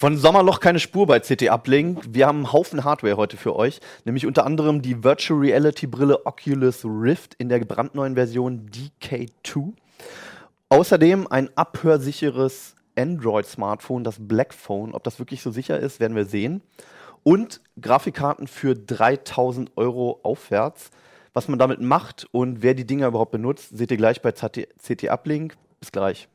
Von Sommerloch keine Spur bei CT Uplink. Wir haben einen Haufen Hardware heute für euch, nämlich unter anderem die Virtual Reality Brille Oculus Rift in der brandneuen Version DK2. Außerdem ein abhörsicheres Android-Smartphone, das Blackphone. Ob das wirklich so sicher ist, werden wir sehen. Und Grafikkarten für 3000 Euro aufwärts. Was man damit macht und wer die Dinger überhaupt benutzt, seht ihr gleich bei CT Uplink. Bis gleich.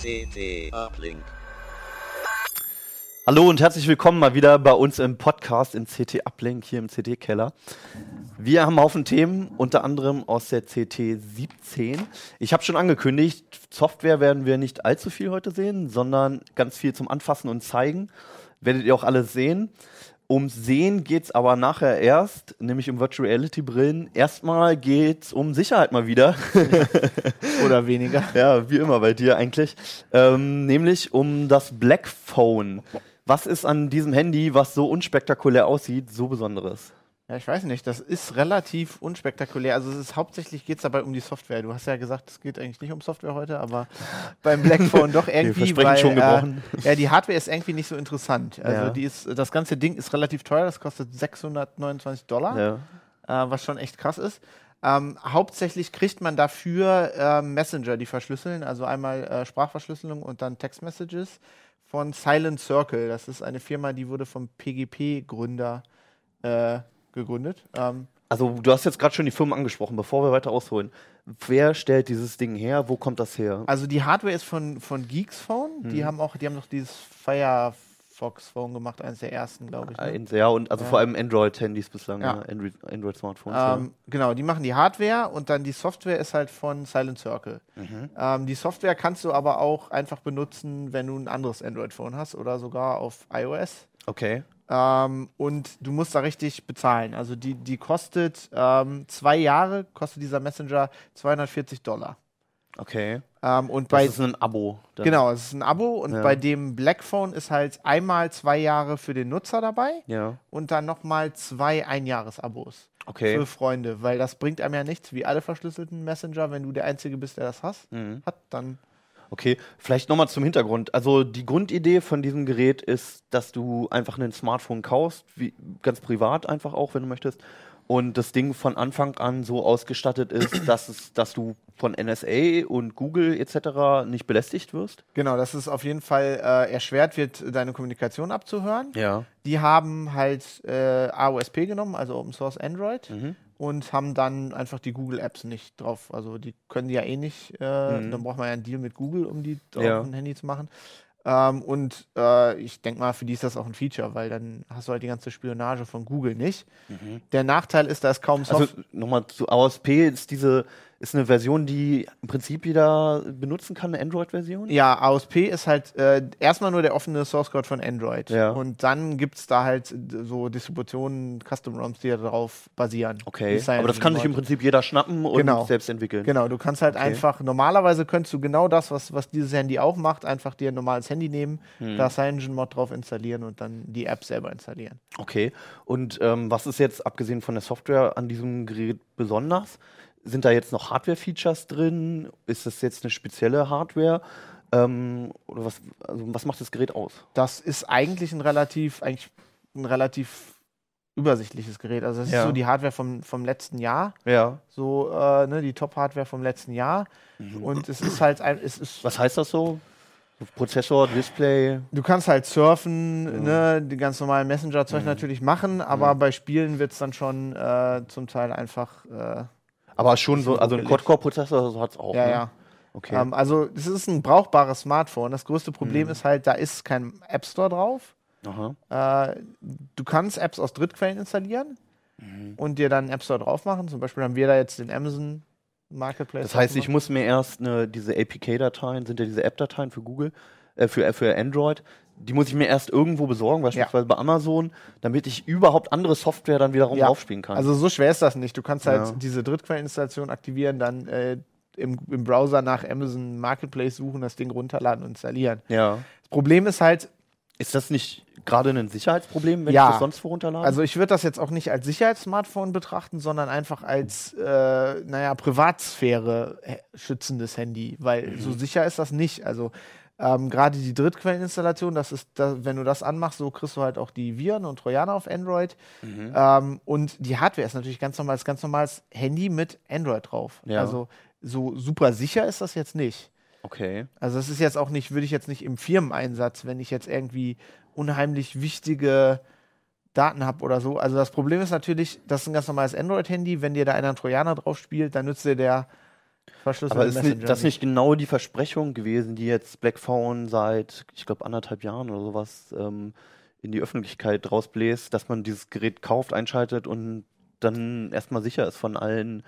CT Uplink. Hallo und herzlich willkommen mal wieder bei uns im Podcast im CT Uplink hier im CD-Keller. Wir haben einen Haufen Themen, unter anderem aus der CT 17. Ich habe schon angekündigt, Software werden wir nicht allzu viel heute sehen, sondern ganz viel zum Anfassen und Zeigen. Werdet ihr auch alles sehen. Ums Sehen geht's aber nachher erst, nämlich um Virtual Reality Brillen. Erstmal geht's um Sicherheit mal wieder. Oder weniger. ja, wie immer bei dir eigentlich. Ähm, nämlich um das Black Phone. Was ist an diesem Handy, was so unspektakulär aussieht, so Besonderes? Ja, ich weiß nicht, das ist relativ unspektakulär. Also es ist hauptsächlich geht es dabei um die Software. Du hast ja gesagt, es geht eigentlich nicht um Software heute, aber beim Blackphone doch irgendwie. weil, schon gebrochen. Äh, ja, die Hardware ist irgendwie nicht so interessant. Also Ja. die ist, das ganze Ding ist relativ teuer, das kostet 629 Dollar, Ja. äh, was schon echt krass ist. Ähm, hauptsächlich kriegt man dafür äh, Messenger, die verschlüsseln, also einmal äh, Sprachverschlüsselung und dann Textmessages von Silent Circle. Das ist eine Firma, die wurde vom PGP-Gründer äh, gegründet. Ähm, Also du hast jetzt gerade schon die Firmen angesprochen, bevor wir weiter ausholen. Wer stellt dieses Ding her? Wo kommt das her? also die Hardware ist von, von Geeks Phone. Die haben auch, die haben noch dieses Firefox Phone gemacht, eines der ersten, glaube ich. Ne? Ja, und also Ja. vor allem Android-Handys bislang, Ja. ja. Android- Android-Smartphones. Ähm, genau, die machen die Hardware und dann die Software ist halt von Silent Circle. Mhm. Ähm, die Software kannst du aber auch einfach benutzen, wenn du ein anderes Android-Phone hast oder sogar auf iOS. ja. Okay. Ähm, und du musst da richtig bezahlen. Also die, die kostet ähm, zwei Jahre, kostet dieser Messenger 240 Dollar. Okay. Ähm, und Das bei ist ein Abo. dann. Genau, es ist ein Abo und Ja. bei dem Blackphone ist halt einmal zwei Jahre für den Nutzer dabei Ja. und dann nochmal zwei Einjahresabos Okay. für Freunde, weil das bringt einem ja nichts, wie alle verschlüsselten Messenger, wenn du der Einzige bist, der das hast, Mhm. hat, dann Okay, vielleicht nochmal zum Hintergrund. Also die Grundidee von diesem Gerät ist, dass du einfach ein Smartphone kaufst, wie, ganz privat einfach auch, wenn du möchtest, und das Ding von Anfang an so ausgestattet ist, dass, es, dass du von NSA und Google etc. nicht belästigt wirst. genau, dass es auf jeden Fall äh, erschwert wird, deine Kommunikation abzuhören. Ja. Die haben halt äh, AOSP genommen, also Open Source Android. Mhm. und haben dann einfach die Google Apps nicht drauf. Also die können die ja eh nicht. Äh, Mhm. Dann braucht man ja einen Deal mit Google, um die auf Ja. ein Handy zu machen. Ähm, und äh, ich denke mal, für die ist das auch ein Feature, weil dann hast du halt die ganze Spionage von Google nicht. Der Nachteil ist, da ist kaum Also Software. nochmal zu AOSP ist diese ist eine Version, die im Prinzip jeder benutzen kann, eine Android-Version. ja, AOSP ist halt äh, erstmal nur der offene Source Code von Android. Ja. Und dann gibt es da halt so Distributionen, Custom-ROMs, die darauf basieren. Okay, aber das kann sich im. Prinzip jeder schnappen und Genau. selbst entwickeln. Genau, du kannst halt Okay. einfach, normalerweise könntest du genau das, was, was dieses Handy auch macht, einfach dir ein normales Handy nehmen, Hm. da CyanogenMod drauf installieren und dann die App selber installieren. Okay. Und ähm, was ist jetzt, abgesehen von der Software, an diesem Gerät besonders? Sind da jetzt noch Hardware-Features drin? Ist das jetzt eine spezielle Hardware? Ähm, oder was, also was macht das Gerät aus? Das ist eigentlich ein relativ, eigentlich ein relativ übersichtliches Gerät. Also das Ja. ist so die Hardware vom, vom letzten Jahr, Ja. so äh, ne, die Top-Hardware vom letzten Jahr. Und es ist halt ein, es ist Was heißt das so? Prozessor, Display. Du kannst halt surfen, ne, die ganz normalen Messenger-Zeug natürlich machen, aber bei Spielen wird es dann schon äh, zum Teil einfach. Äh, Aber schon so, also ein. Quad-Core-Prozessor so hat es auch. ja, ne? ja. Okay. Ähm, also, es ist ein brauchbares Smartphone. Das größte Problem Mhm. ist halt, da ist kein App Store drauf. Aha. Äh, du kannst Apps aus Drittquellen installieren Mhm. und dir dann einen App Store drauf machen. Zum Beispiel haben wir da jetzt den Amazon Marketplace. Das heißt, ich muss mir erst eine, diese APK-Dateien, sind ja diese App-Dateien für Google, äh, für, äh, für Android, die muss ich mir erst irgendwo besorgen, beispielsweise bei Amazon, damit ich überhaupt andere Software dann wiederum Ja. draufspielen kann. Also so schwer ist das nicht. Du kannst halt Ja. diese Drittquelleninstallation aktivieren, dann äh, im, im Browser nach Amazon Marketplace suchen, das Ding runterladen und installieren. ja. Das Problem ist halt, Ist das nicht gerade ein Sicherheitsproblem, wenn Ja. ich das sonst wo runterlade? also ich würde das jetzt auch nicht als Sicherheitssmartphone betrachten, sondern einfach als, äh, naja, Privatsphäre schützendes Handy, weil Mhm. so sicher ist das nicht. Also ähm, gerade die Drittquelleninstallation, das ist, da, wenn du das anmachst, so kriegst du halt auch die Viren und Trojaner auf Android. Mhm. Ähm, und die Hardware ist natürlich ganz normales, ganz normales Handy mit Android drauf. Ja. Also so super sicher ist das jetzt nicht. okay. Also das ist jetzt auch nicht, würde ich jetzt nicht im Firmeneinsatz, wenn ich jetzt irgendwie unheimlich wichtige Daten habe oder so. Also das Problem ist natürlich, das ist ein ganz normales Android-Handy. Wenn dir da einer einen Trojaner drauf spielt, dann nützt dir der verschlüsselte Aber ist nicht, das nicht genau die Versprechung gewesen, die jetzt Blackphone seit, ich glaube, anderthalb Jahren oder sowas ähm, in die Öffentlichkeit rausbläst, dass man dieses Gerät kauft, einschaltet und dann erstmal sicher ist von allen,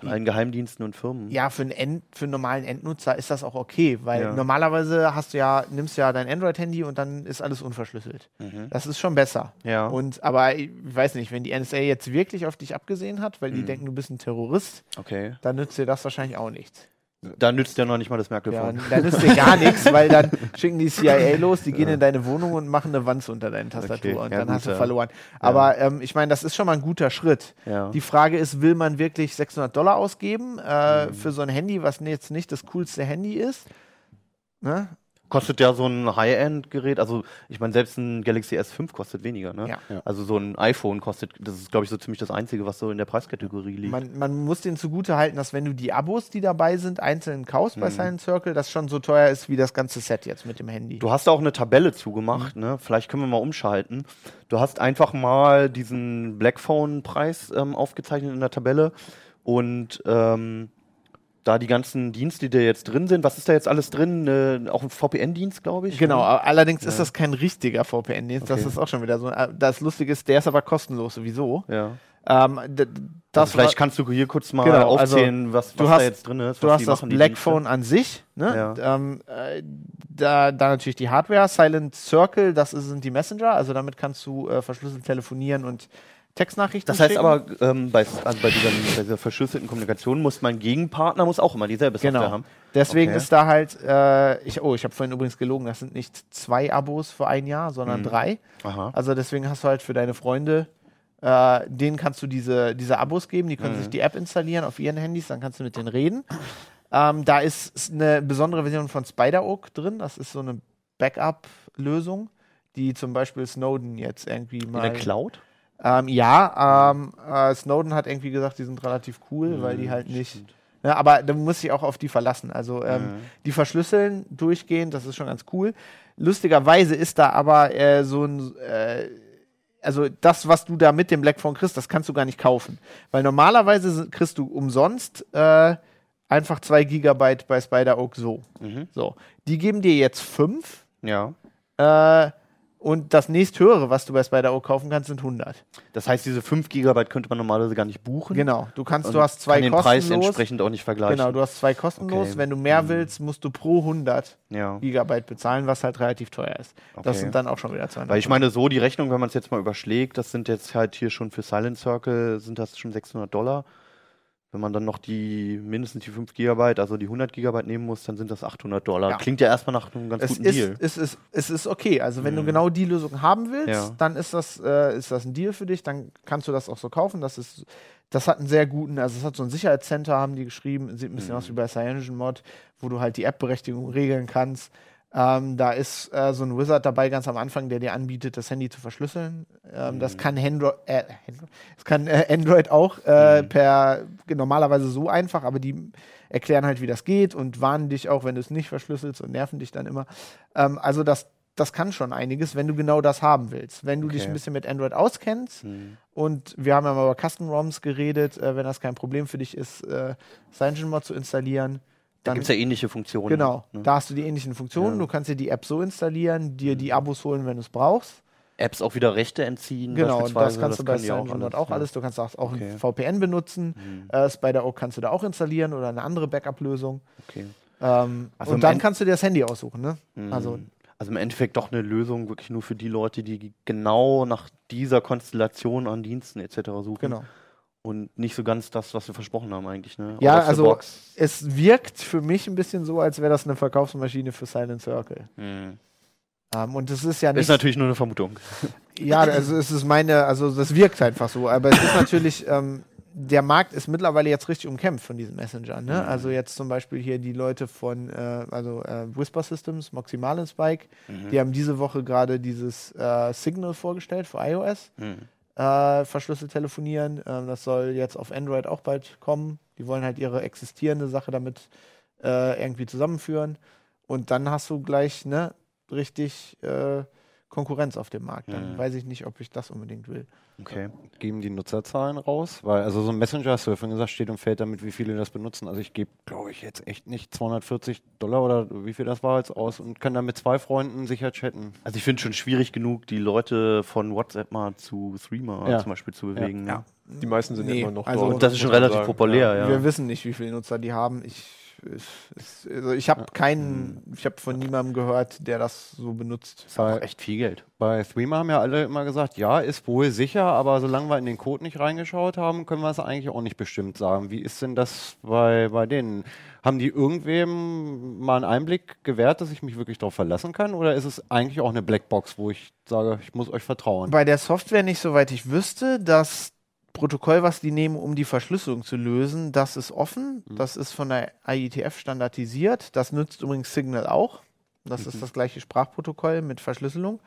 von allen Geheimdiensten und Firmen. Ja, für einen, End, für einen normalen Endnutzer ist das auch okay, weil Ja. normalerweise hast du ja, nimmst ja dein Android-Handy und dann ist alles unverschlüsselt. Mhm. Das ist schon besser. Ja. Und aber ich weiß nicht, wenn die NSA jetzt wirklich auf dich abgesehen hat, weil die Mhm. denken, du bist ein Terrorist, okay. dann nützt dir das wahrscheinlich auch nichts. Da nützt ja noch nicht mal das Ja, Merkel-Phone. dann nützt dir gar nichts, weil dann schicken die CIA los, die gehen in deine Wohnung und machen eine Wanze unter deine Tastatur Okay, und ja, dann gut, hast du ja. verloren. Aber ähm, ich meine, das ist schon mal ein guter Schritt. Ja. Die Frage ist, will man wirklich 600 Dollar ausgeben äh, Mhm. für so ein Handy, was jetzt nicht das coolste Handy ist? Ne? Kostet ja so ein High-End-Gerät, also ich meine, selbst ein Galaxy S5 kostet weniger, ne? Ja. Also so ein iPhone kostet, das ist, glaube ich, so ziemlich das Einzige, was so in der Preiskategorie liegt. Man, man muss denen zugute halten, dass wenn du die Abos, die dabei sind, einzeln kaufst Mhm. bei Silent Circle, das schon so teuer ist wie das ganze Set jetzt mit dem Handy. Du hast auch eine Tabelle zugemacht, Mhm. ne? Vielleicht können wir mal umschalten. Du hast einfach mal diesen Blackphone-Preis ähm, aufgezeichnet in der Tabelle und ähm, da die ganzen Dienste, die da jetzt drin sind, was ist da jetzt alles drin? Äh, auch ein VPN-Dienst, glaube ich. Genau, aber allerdings ist das kein richtiger VPN-Dienst. Das Okay. ist auch schon wieder so. äh, Das Lustige ist, der ist aber kostenlos sowieso. Ja. Ähm, das Also vielleicht kannst du hier kurz mal Genau, also aufzählen, was, du was hast- da jetzt drin ist. du was hast das Blackphone an sich, ne? Ja. ähm, äh, da, da natürlich die Hardware, Silent Circle, das sind die Messenger, also damit kannst du äh, verschlüsselt telefonieren und Textnachrichten Das heißt schicken. aber, ähm, bei, also bei, dieser, bei dieser verschlüsselten Kommunikation muss mein Gegenpartner muss auch immer dieselbe Software Genau. haben. Deswegen Okay. ist da halt, äh, ich, oh, ich habe vorhin übrigens gelogen, das sind nicht zwei Abos für ein Jahr, sondern Mhm. drei. Aha. Also deswegen hast du halt für deine Freunde, äh, denen kannst du diese, diese Abos geben, die können Mhm. sich die App installieren auf ihren Handys, dann kannst du mit denen reden. Ähm, da ist eine besondere Version von Spider-Oak drin, das ist so eine Backup-Lösung, die zum Beispiel Snowden jetzt irgendwie In mal. der Cloud? Ähm, ja, ähm, äh, Snowden hat irgendwie gesagt, die sind relativ cool, weil die Mhm, halt nicht. stimmt. Ja, aber da muss ich auch auf die verlassen. Also ähm, Mhm. die verschlüsseln durchgehend, das ist schon ganz cool. Lustigerweise ist da aber äh, so ein, äh, also das, was du da mit dem Blackphone kriegst, das kannst du gar nicht kaufen. Weil normalerweise kriegst du umsonst äh, einfach zwei Gigabyte bei Spider-Oak so. Mhm. So. Die geben dir jetzt fünf Ja. äh, und das nächsthöhere, was du bei Spider-Oak kaufen kannst, sind 100. Das heißt, diese 5 Gigabyte könnte man normalerweise gar nicht buchen. Genau. Du kannst, du hast zwei kann den Preis kostenlos. entsprechend auch nicht vergleichen. Genau, du hast zwei kostenlos. Okay. Wenn du mehr Mhm. willst, musst du pro 100 ja. Gigabyte bezahlen, was halt relativ teuer ist. Das Okay. sind dann auch schon wieder 200. Weil ich meine, so die Rechnung, wenn man es jetzt mal überschlägt, das sind jetzt halt hier schon für Silent Circle, sind das schon 600 Dollar. Wenn man dann noch die mindestens die 5 Gigabyte, also die 100 Gigabyte nehmen muss, dann sind das 800 Dollar. Ja. Klingt ja erstmal nach einem ganz es guten ist, Deal. es, ist, es ist okay. Also wenn du Mhm. genau die Lösung haben willst, Ja. dann ist das, äh, ist das ein Deal für dich. Dann kannst du das auch so kaufen. Das ist, das hat einen sehr guten, also es hat so ein Sicherheitscenter, haben die geschrieben. Sieht ein bisschen Mhm. aus wie bei CyanogenMod, wo du halt die App-Berechtigung regeln kannst. Ähm, da ist äh, so ein Wizard dabei ganz am Anfang, der dir anbietet, das Handy zu verschlüsseln. Ähm, Das kann Android, äh, das kann äh, Android auch äh, per normalerweise so einfach, aber die erklären halt, wie das geht und warnen dich auch, wenn du es nicht verschlüsselst und nerven dich dann immer. Ähm, also das, das kann schon einiges, wenn du genau das haben willst. Wenn du dich Okay. ein bisschen mit Android auskennst und wir haben ja mal über Custom-ROMs geredet, äh, wenn das kein Problem für dich ist, äh, CyanogenMod zu installieren, Da gibt es ja ähnliche Funktionen. Genau, Ne? da hast du die ähnlichen Funktionen. Ja. Du kannst dir die App so installieren, dir die Abos holen, wenn du es brauchst. Apps auch wieder Rechte entziehen. Genau, und das kannst du bei die auch auch alles. Du kannst auch, auch Okay. ein VPN benutzen. Äh, Spider-Oak kannst du da auch installieren oder eine andere Backup-Lösung. Okay. Ähm, Also und dann End- kannst du dir das Handy aussuchen. Ne? Also Also im Endeffekt doch eine Lösung wirklich nur für die Leute, die genau nach dieser Konstellation an Diensten etc. suchen. genau. Und nicht so ganz das, was wir versprochen haben eigentlich. Ne? Ja, also es wirkt für mich ein bisschen so, als wäre das eine Verkaufsmaschine für Silent Circle. Hm. Ähm, und es ist ja nicht Ist natürlich nur eine Vermutung. Ja, also es ist meine, also das wirkt einfach so. Aber es ist natürlich, ähm, der Markt ist mittlerweile jetzt richtig umkämpft von diesen Messengern. Ne? Also jetzt zum Beispiel hier die Leute von, äh, also äh, Whisper Systems, Moximal Spike, die haben diese Woche gerade dieses äh, Signal vorgestellt für iOS. Hm. Äh, verschlüsselt telefonieren. Ähm, das soll jetzt auf Android auch bald kommen. Die wollen halt ihre existierende Sache damit äh, irgendwie zusammenführen. Und dann hast du gleich ne, richtig äh, Konkurrenz auf dem Markt. Dann Mhm. weiß ich nicht, ob ich das unbedingt will. Okay. Geben die Nutzerzahlen raus? Weil, also so ein Messenger, hast du ja vorhin gesagt, steht und fällt damit, wie viele das benutzen. Also ich gebe, glaube ich, jetzt echt nicht 240 Dollar oder wie viel das war jetzt aus und kann dann mit zwei Freunden sicher chatten. Also ich finde schon schwierig genug, die Leute von WhatsApp mal zu Threema Ja. zum Beispiel zu bewegen. Ja. Ne? Die meisten sind Nee, immer noch also dort. Das ist schon relativ sagen. populär, ja. Wir wissen nicht, wie viele Nutzer die haben. Ich, ich, also ich habe keinen, ich habe von niemandem gehört, der das so benutzt. Ist auch echt viel Geld. bei Threema haben ja alle immer gesagt, ja, ist wohl sicher, aber solange wir in den Code nicht reingeschaut haben, können wir es eigentlich auch nicht bestimmt sagen. Wie ist denn das bei, bei denen? Haben die irgendwem mal einen Einblick gewährt, dass ich mich wirklich darauf verlassen kann? Oder ist es eigentlich auch eine Blackbox, wo ich sage, ich muss euch vertrauen? Bei der Software nicht, soweit ich wüsste. Das Protokoll, was die nehmen, um die Verschlüsselung zu lösen, das ist offen. Das ist von der IETF standardisiert. Das nützt übrigens Signal auch. Das ist das gleiche Sprachprotokoll mit Verschlüsselung.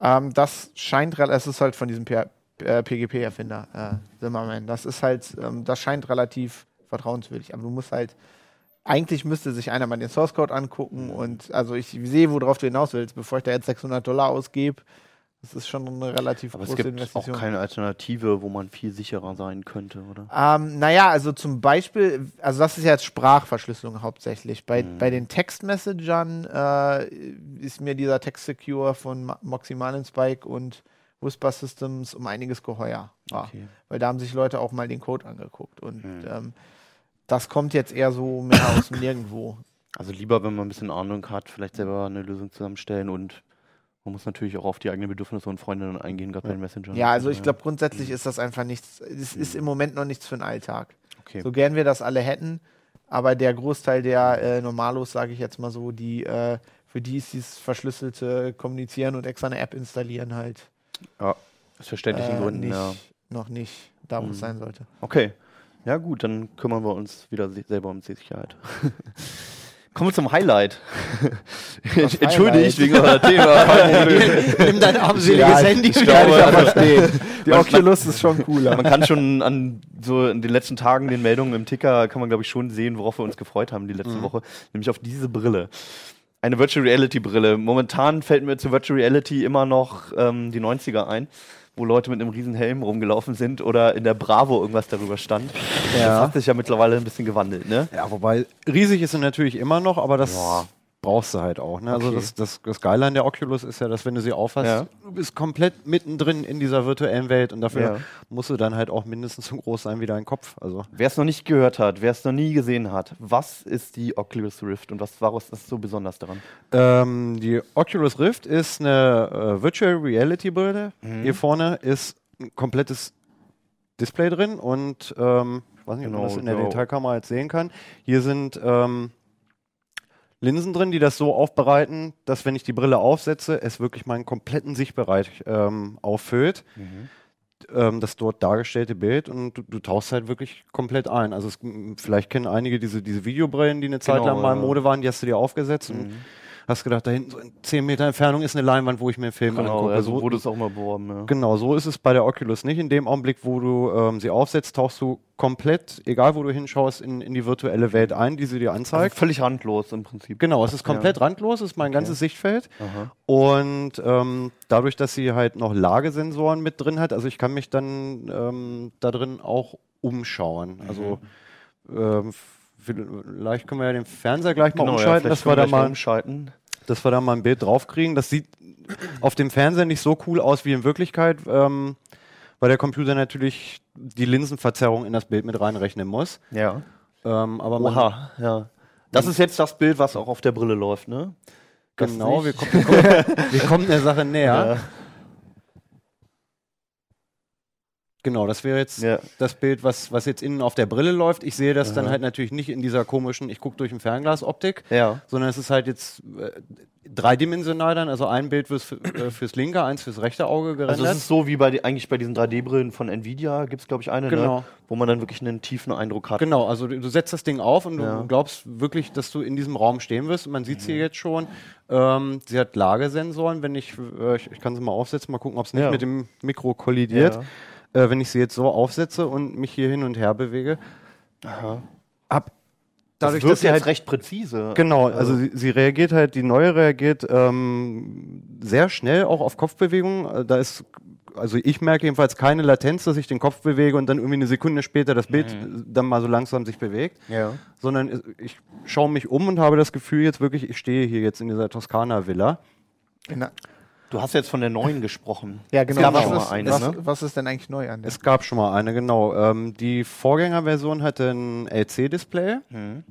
Ähm, das scheint, es ist halt von diesem P- äh, PGP-Erfinder, äh, Zimmerman. Das ist halt, ähm, das scheint relativ vertrauenswürdig. Aber du musst halt, eigentlich müsste sich einer mal den Source Code angucken und also ich sehe, worauf du hinaus willst, bevor ich da jetzt 600 Dollar ausgebe. Das ist schon eine relativ Aber es große gibt auch Investition. keine Alternative, wo man viel sicherer sein könnte, oder? Ähm, naja, also zum Beispiel, also das ist ja jetzt Sprachverschlüsselung hauptsächlich. Bei, Mhm. bei den Textmessengern äh, ist mir dieser Text Secure von Ma- Moximal Spike und Whisper Systems um einiges geheuer. Okay. Weil da haben sich Leute auch mal den Code angeguckt. Und Mhm. ähm, das kommt jetzt eher so mehr aus dem Nirgendwo. Also lieber, wenn man ein bisschen Ahnung hat, vielleicht selber eine Lösung zusammenstellen und man muss natürlich auch auf die eigenen Bedürfnisse und Freunde dann eingehen, gerade bei den Messenger. Ja, also ich glaube, grundsätzlich ist das einfach nichts, es Mhm. ist im Moment noch nichts für den Alltag. Okay. So gern wir das alle hätten, aber der Großteil der äh, Normalos, sage ich jetzt mal so, die äh, für die ist dieses verschlüsselte Kommunizieren und extra eine App installieren halt Ja, aus verständlichen äh, Gründen, nicht, ja. noch nicht da, wo Mhm. es sein sollte. Okay. Ja, gut, dann kümmern wir uns wieder se- selber um die Sicherheit. Kommen wir zum Highlight. Entschuldigt wegen eurer Thema. Nimm dein armseliges Ja, Handy ich kann ich auch verstehen. Die Man- Oculus ist schon cooler. Man kann schon an so in den letzten Tagen den Meldungen im Ticker kann man glaube ich schon sehen, worauf wir uns gefreut haben die letzte Woche, nämlich auf diese Brille. Eine Virtual Reality Brille. Momentan fällt mir zu Virtual Reality immer noch ähm, die 90er ein, wo Leute mit einem riesen Helm rumgelaufen sind oder in der Bravo irgendwas darüber stand. Das Ja. hat sich ja mittlerweile ein bisschen gewandelt, ne? Ja, wobei riesig ist sie natürlich immer noch, aber das Ja. Brauchst du halt auch. Ne? Also Okay. das, das, das Geile an der Oculus ist ja, dass wenn du sie aufhast, Ja. du bist komplett mittendrin in dieser virtuellen Welt und dafür Ja. musst du dann halt auch mindestens so groß sein wie dein Kopf. Also Wer es noch nicht gehört hat, wer es noch nie gesehen hat, was ist die Oculus Rift und was war was ist so besonders daran? ähm, die Oculus Rift ist eine äh, Virtual Reality Brille. Mhm. Hier vorne ist ein komplettes Display drin und ähm, ich weiß nicht, ob Genau, man das in der ja. Detailkamera jetzt sehen kann. Hier sind ähm, Linsen drin, die das so aufbereiten, dass wenn ich die Brille aufsetze, es wirklich meinen kompletten Sichtbereich ähm, auffüllt. Ähm, das dort dargestellte Bild und du, du tauchst halt wirklich komplett ein. Also es, vielleicht kennen einige diese, diese Videobrillen, die eine Zeit Genau, lang mal in. Mode waren, die hast du dir aufgesetzt und hast gedacht, da hinten so in 10 Meter Entfernung ist eine Leinwand, wo ich mir einen Film Genau, angucke. also so, wurde es auch mal beworben. Ja. Genau, so ist es bei der Oculus nicht. In dem Augenblick, wo du ähm, sie aufsetzt, tauchst du komplett, egal wo du hinschaust, in, in die virtuelle Welt ein, die sie dir Also anzeigt. völlig randlos im Prinzip. Genau, es ist komplett randlos, es ist mein ganzes Sichtfeld. Aha. Und ähm, dadurch, dass sie halt noch Lagesensoren mit drin hat, also ich kann mich dann ähm, da drin auch umschauen. Also ähm, vielleicht können wir ja den Fernseher gleich mal Genau, ja, umschalten, vielleicht dass wir da gleich mal umschalten. Dass wir da mal ein Bild draufkriegen. Das sieht auf dem Fernseher nicht so cool aus wie in Wirklichkeit, ähm, weil der Computer natürlich die Linsenverzerrung in das Bild mit reinrechnen muss. Ja. Ähm, aber Oha, ja. Das ist jetzt das Bild, was auch auf der Brille läuft, ne? Das genau, wir kommen, wir, kommen, wir kommen der Sache näher. Ja. Genau, das wäre jetzt Ja. das Bild, was, was jetzt innen auf der Brille läuft. Ich sehe das dann halt natürlich nicht in dieser komischen, ich gucke durch ein Fernglas-Optik, Ja. sondern es ist halt jetzt äh, dreidimensional dann. Also ein Bild fürs, äh, fürs linke, eins fürs rechte Auge gerendert. Also es ist so wie bei die, eigentlich bei diesen 3D-Brillen von Nvidia gibt es, glaube ich, eine, Genau. ne? wo man dann wirklich einen tiefen Eindruck hat. Genau, also du, du setzt das Ding auf und Ja. du glaubst wirklich, dass du in diesem Raum stehen wirst. Man sieht Mhm. sie jetzt schon. Ähm, sie hat Lagesensoren. Wenn ich, äh, ich, ich kann sie mal aufsetzen, mal gucken, ob es nicht mit dem Mikro kollidiert. Äh, wenn ich sie jetzt so aufsetze und mich hier hin und her bewege, Aha. ab Dadurch, das dass ist sie halt recht präzise. Genau, also sie, sie reagiert halt, die neue reagiert ähm, sehr schnell auch auf Kopfbewegungen. Äh, Da ist, also ich merke jedenfalls keine Latenz, dass ich den Kopf bewege und dann irgendwie eine Sekunde später das Bild äh, dann mal so langsam sich bewegt, Ja. sondern ich schaue mich um und habe das Gefühl jetzt wirklich, ich stehe hier jetzt in dieser Toskana-Villa. Du hast jetzt von der neuen gesprochen. Ja, genau. Es gab was, schon ist, mal eine, was, ne? was ist denn eigentlich neu an der? Es gab schon mal eine, genau. Ähm, die Vorgängerversion hatte ein LC-Display Mhm.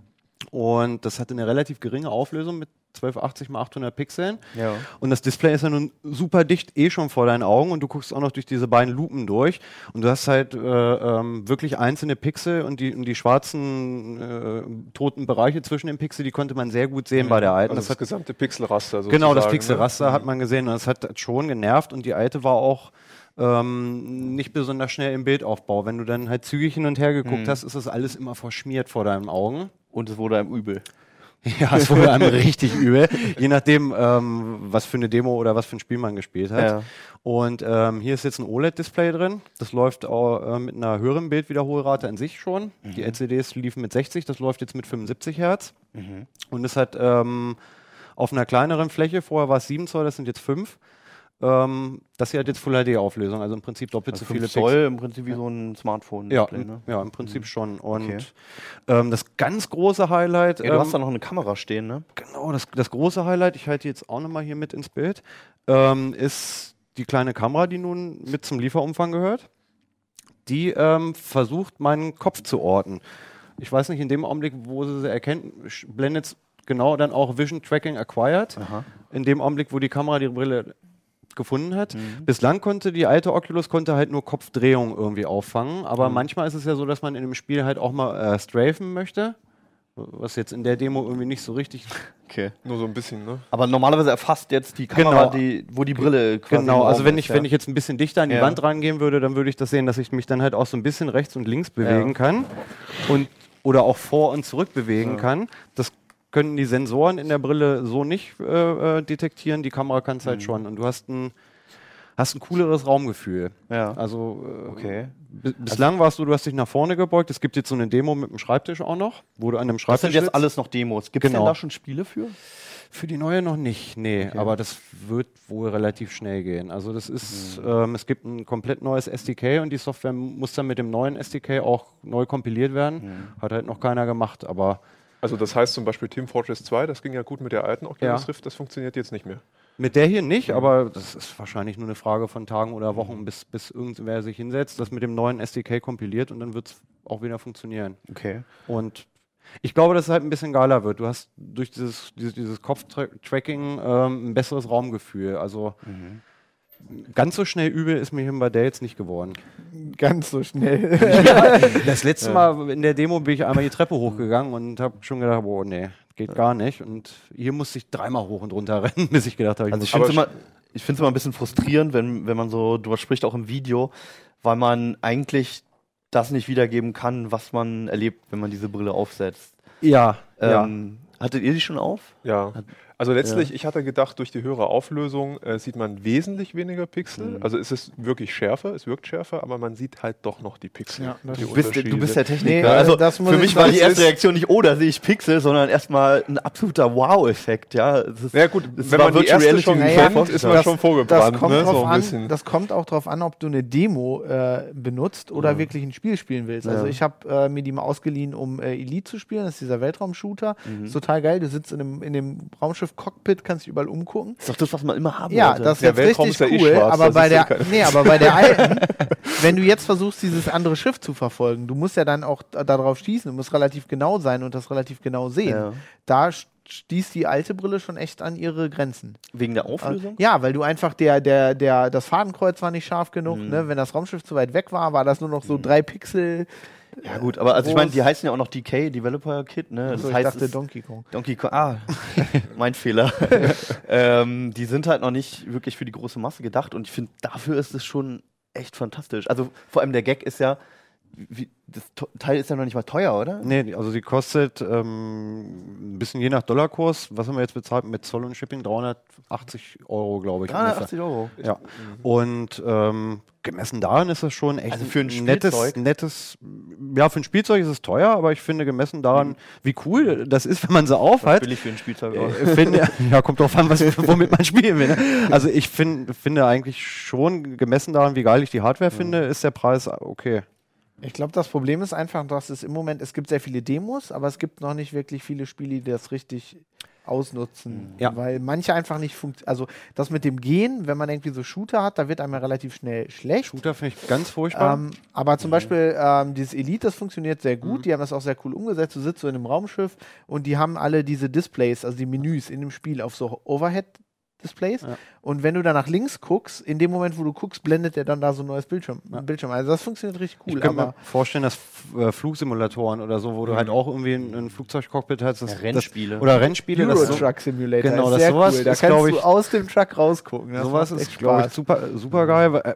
und das hatte eine relativ geringe Auflösung mit 1280 x 800 Pixeln. Ja. Und das Display ist ja nun super dicht eh schon vor deinen Augen und du guckst auch noch durch diese beiden Lupen durch und du hast halt äh, ähm, wirklich einzelne Pixel und die, und die schwarzen äh, toten Bereiche zwischen den Pixel, die konnte man sehr gut sehen bei der alten. Also das das, hat, gesamte Pixelraster genau, das sozusagen, Pixelraster ne? hat man gesehen und das hat schon genervt und die alte war auch ähm, nicht besonders schnell im Bildaufbau. Wenn du dann halt zügig hin und her geguckt hast, ist das alles immer verschmiert vor deinen Augen. Und es wurde einem übel. Ja, es wurde einem richtig übel, je nachdem, ähm, was für eine Demo oder was für ein Spiel man gespielt hat. Ja. Und ähm, hier ist jetzt ein OLED-Display drin. Das läuft auch, äh, mit einer höheren Bildwiederholrate an sich schon. Die LCDs liefen mit 60, das läuft jetzt mit 75 Hertz. Und es hat ähm, auf einer kleineren Fläche, vorher war es 7 Zoll, das sind jetzt 5. Ähm, das hier hat jetzt Full HD-Auflösung, also im Prinzip doppelt Also so viele 5 Zoll im Prinzip wie so ein Smartphone. Ja, ne? ja, im Prinzip schon. Und Okay. ähm, das ganz große Highlight. Ja, du ähm, hast da noch eine Kamera stehen, ne? Genau, das, das große Highlight, ich halte jetzt auch nochmal hier mit ins Bild, ähm, ist die kleine Kamera, die nun mit zum Lieferumfang gehört. Die ähm, versucht, meinen Kopf zu orten. Ich weiß nicht, in dem Augenblick, wo sie sie erkennt, blendet es genau dann auch Vision Tracking Acquired. In dem Augenblick, wo die Kamera die Brille gefunden hat. Bislang konnte die alte Oculus konnte halt nur Kopfdrehung irgendwie auffangen, aber manchmal ist es ja so, dass man in dem Spiel halt auch mal äh, strafen möchte, was jetzt in der Demo irgendwie nicht so richtig Okay. Nur so ein bisschen, ne? Aber normalerweise erfasst jetzt die Kamera, Genau. die, wo die Brille quasi Genau, also wenn ist, ich, ja. wenn ich jetzt ein bisschen dichter an die Ja. Wand rangehen würde, dann würde ich das sehen, dass ich mich dann halt auch so ein bisschen rechts und links bewegen Ja. kann und oder auch vor und zurück bewegen kann. Das können die Sensoren in der Brille so nicht äh, äh, detektieren, die Kamera kann es Mhm. halt schon. Und du hast ein, hast ein cooleres Raumgefühl. Ja. Also äh, Okay. bi- bislang warst du, du hast dich nach vorne gebeugt. Es gibt jetzt so eine Demo mit dem Schreibtisch auch noch, wo du an einem Das Schreibtisch sind jetzt sitzt. alles noch Demos. Gibt es Genau. denn da schon Spiele für? Für die neue noch nicht, nee, aber das wird wohl relativ schnell gehen. Also das ist, ähm, es gibt ein komplett neues SDK und die Software muss dann mit dem neuen SDK auch neu kompiliert werden. Hat halt noch keiner gemacht, aber Also das heißt zum Beispiel Team Fortress 2, das ging ja gut mit der alten Oculus Ja. Rift, das funktioniert jetzt nicht mehr. mit der hier nicht, aber das ist wahrscheinlich nur eine Frage von Tagen oder Wochen, bis, bis irgendwer sich hinsetzt, das mit dem neuen SDK kompiliert und dann wird es auch wieder funktionieren. Okay. Und ich glaube, dass es halt ein bisschen geiler wird. Du hast durch dieses, dieses, dieses Kopftracking ähm, ein besseres Raumgefühl. Also ganz so schnell übel ist mir hier bei der jetzt nicht geworden. Ganz so schnell. Das letzte Mal in der Demo bin ich einmal die Treppe hochgegangen und habe schon gedacht, boah, nee, geht gar nicht. Und hier musste ich dreimal hoch und runter rennen, bis ich gedacht habe, ich Also ich finde es immer, ich find's immer ein bisschen frustrierend, wenn, wenn man so drüber spricht, auch im Video, weil man eigentlich das nicht wiedergeben kann, was man erlebt, wenn man diese Brille aufsetzt. ja, ja. Ähm, Hattet ihr die schon auf? Ja. Also letztlich, ich hatte gedacht, durch die höhere Auflösung äh, sieht man wesentlich weniger Pixel. Mhm. Also es ist wirklich schärfer, es wirkt schärfer, aber man sieht halt doch noch die Pixel. Ja, die Du bist, du bist der Techniker. Nee, also für ich mich war die erste Reaktion nicht, oh, da sehe ich Pixel, sondern erstmal ein absoluter Wow-Effekt. Ja, ist- Ja gut, es wenn man die Virtual erste Reality schon Naja, kennt, ist man das- schon Das vorgebrannt. kommt, ne? drauf so ein an, das kommt auch darauf an, ob du eine Demo äh, benutzt oder wirklich ein Spiel spielen willst. Also Ja. ich habe äh, mir die mal ausgeliehen, um äh, Elite zu spielen. Das ist dieser Weltraumshooter. Mhm. Ist total geil. Du sitzt in dem, in dem Raumschiff-Cockpit, kannst dich überall umgucken. Das ist doch das, was man immer haben Ja, wollte. das ist Der jetzt Weltraum richtig ist ja eh cool. schwarz, aber, bei ja der, nee, aber bei der alten, wenn du jetzt versuchst, dieses andere Schiff zu verfolgen, du musst ja dann auch da- darauf schießen. Du musst relativ genau sein und das relativ genau sehen. Ja. Da st- stieß die alte Brille schon echt an ihre Grenzen. Wegen der Auflösung? Ja, weil du einfach der, der, der, das Fadenkreuz war nicht scharf genug. Mhm. Ne? Wenn das Raumschiff zu weit weg war, war das nur noch so drei Pixel. Ja, gut, aber also ich meine, die heißen ja auch noch DK, Developer Kit, ne? So, Das ich heißt, dachte es- Donkey Kong. Donkey Kong, ah, mein Fehler. ähm, die sind halt noch nicht wirklich für die große Masse gedacht und ich finde, dafür ist es schon echt fantastisch. Also vor allem der Gag ist ja, wie, das Teil ist ja noch nicht mal teuer, oder? Nee, also die kostet ähm, ein bisschen je nach Dollarkurs, was haben wir jetzt bezahlt mit Zoll und Shipping? 380 Euro, glaube ich. ungefähr. 380 Euro. Ja. Und ähm, gemessen daran ist es schon echt Also für ein nettes, Spielzeug? nettes, ja, für ein Spielzeug ist es teuer, aber ich finde gemessen daran, wie cool das ist, wenn man sie aufhat. Billig für ein Spielzeug. äh, aus. finde, ja, kommt drauf an, was, womit man spielen will. Ne? Also ich find, finde eigentlich schon, gemessen daran, wie geil ich die Hardware finde, ist der Preis okay. Ich glaube, das Problem ist einfach, dass es im Moment, es gibt sehr viele Demos, aber es gibt noch nicht wirklich viele Spiele, die das richtig ausnutzen. Ja. Weil manche einfach nicht funktionieren. Also das mit dem Gehen, wenn man irgendwie so Shooter hat, da wird einem ja relativ schnell schlecht. Shooter finde ich ganz furchtbar. Ähm, aber zum Beispiel ähm, dieses Elite, das funktioniert sehr Mhm. gut. Die haben das auch sehr cool umgesetzt. Du sitzt so in einem Raumschiff und die haben alle diese Displays, also die Menüs in dem Spiel auf so Overhead-Displays. Ja. Und wenn du dann nach links guckst, in dem Moment, wo du guckst, blendet der dann da so ein neues Bildschirm, ein Bildschirm. Also das funktioniert richtig cool. ich könnte mir vorstellen, dass F- äh, Flugsimulatoren oder so, wo du halt auch irgendwie ein, ein Flugzeugcockpit hast. Das, Ja, Rennspiele. Das, oder Rennspiele. Euro das so, Truck Simulator Genau, ist das sehr sowas cool. Da ist, kannst glaub du ich- aus dem Truck rausgucken. Das Sowas ist, glaube ich, super, super geil. weil, Äh,